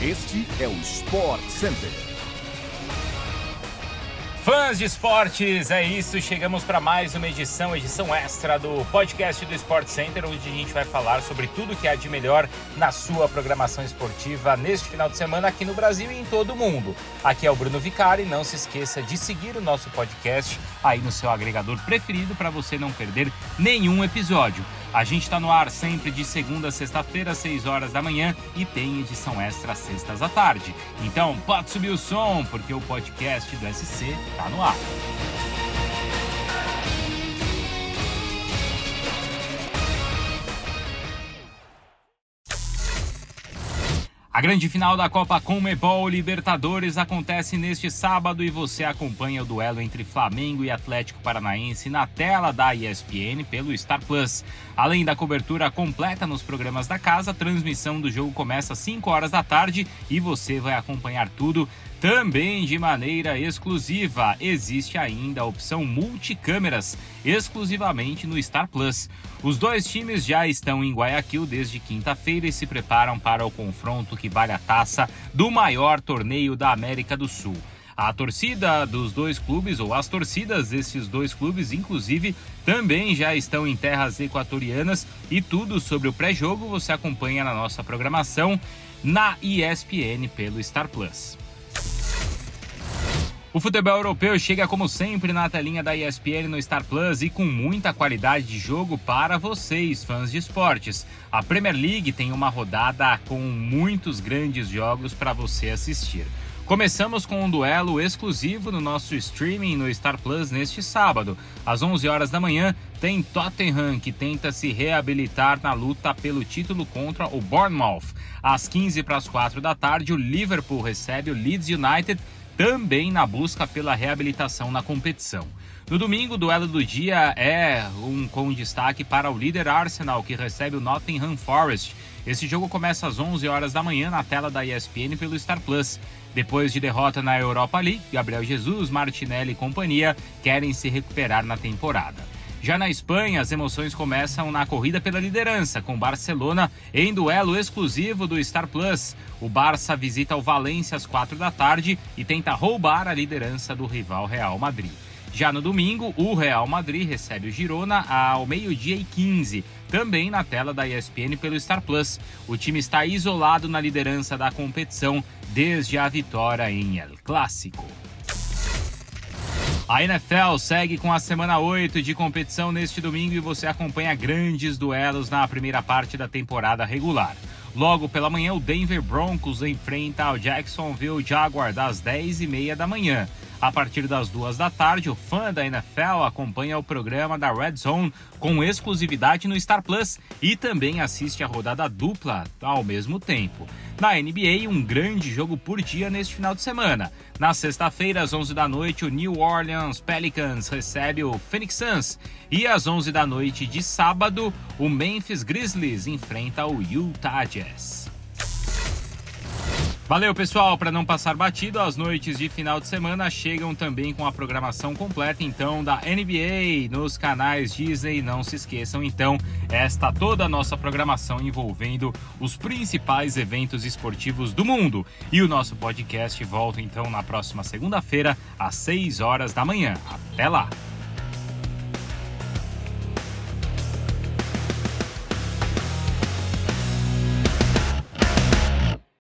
Este é o Sport Center. Fãs de esportes, é isso. Chegamos para mais uma edição, edição extra do podcast do Sport Center, onde a gente vai falar sobre tudo que há de melhor na sua programação esportiva neste final de semana aqui no Brasil e em todo o mundo. Aqui é o Bruno Vicari. Não se esqueça de seguir o nosso podcast aí no seu agregador preferido para você não perder nenhum episódio. A gente está no ar sempre de segunda a sexta-feira, às 6 horas da manhã e tem edição extra às sextas à tarde. Então pode subir o som, porque o podcast do SC está no ar. A grande final da Copa Conmebol Libertadores acontece neste sábado e você acompanha o duelo entre Flamengo e Atlético Paranaense na tela da ESPN pelo Star Plus. Além da cobertura completa nos programas da casa, a transmissão do jogo começa às 5 horas da tarde e você vai acompanhar tudo também de maneira exclusiva, existe ainda a opção multicâmeras, exclusivamente no Star Plus. Os dois times já estão em Guayaquil desde quinta-feira e se preparam para o confronto que vale a taça do maior torneio da América do Sul. A torcida dos dois clubes, ou as torcidas desses dois clubes, inclusive, também já estão em terras equatorianas e tudo sobre o pré-jogo você acompanha na nossa programação na ESPN pelo Star Plus. O futebol europeu chega como sempre na telinha da ESPN no Star Plus e com muita qualidade de jogo para vocês, fãs de esportes. A Premier League tem uma rodada com muitos grandes jogos para você assistir. Começamos com um duelo exclusivo no nosso streaming no Star Plus neste sábado. Às 11 horas da manhã, tem Tottenham que tenta se reabilitar na luta pelo título contra o Bournemouth. Às 15 para as 4 da tarde, o Liverpool recebe o Leeds United também na busca pela reabilitação na competição. No domingo, o duelo do dia é um com destaque para o líder Arsenal, que recebe o Nottingham Forest. Esse jogo começa às 11 horas da manhã na tela da ESPN pelo Star Plus. Depois de derrota na Europa League, Gabriel Jesus, Martinelli e companhia querem se recuperar na temporada. Já na Espanha, as emoções começam na corrida pela liderança, com Barcelona em duelo exclusivo do Star Plus. O Barça visita o Valência às quatro da tarde e tenta roubar a liderança do rival Real Madrid. Já no domingo, o Real Madrid recebe o Girona ao meio-dia e 15, também na tela da ESPN pelo Star Plus. O time está isolado na liderança da competição desde a vitória em El Clássico. A NFL segue com a semana 8 de competição neste domingo e você acompanha grandes duelos na primeira parte da temporada regular. Logo pela manhã, o Denver Broncos enfrenta o Jacksonville Jaguars às 10h30 da manhã. A partir das duas da tarde, o fã da NFL acompanha o programa da Red Zone com exclusividade no Star Plus e também assiste a rodada dupla ao mesmo tempo. Na NBA, um grande jogo por dia neste final de semana. Na sexta-feira, às 11 da noite, o New Orleans Pelicans recebe o Phoenix Suns. E às 11 da noite de sábado, o Memphis Grizzlies enfrenta o Utah Jazz. Valeu, pessoal! Para não passar batido, as noites de final de semana chegam também com a programação completa, então, da NBA nos canais Disney. Não se esqueçam, então, esta toda a nossa programação envolvendo os principais eventos esportivos do mundo. E o nosso podcast volta, então, na próxima segunda-feira, às 6 horas da manhã. Até lá!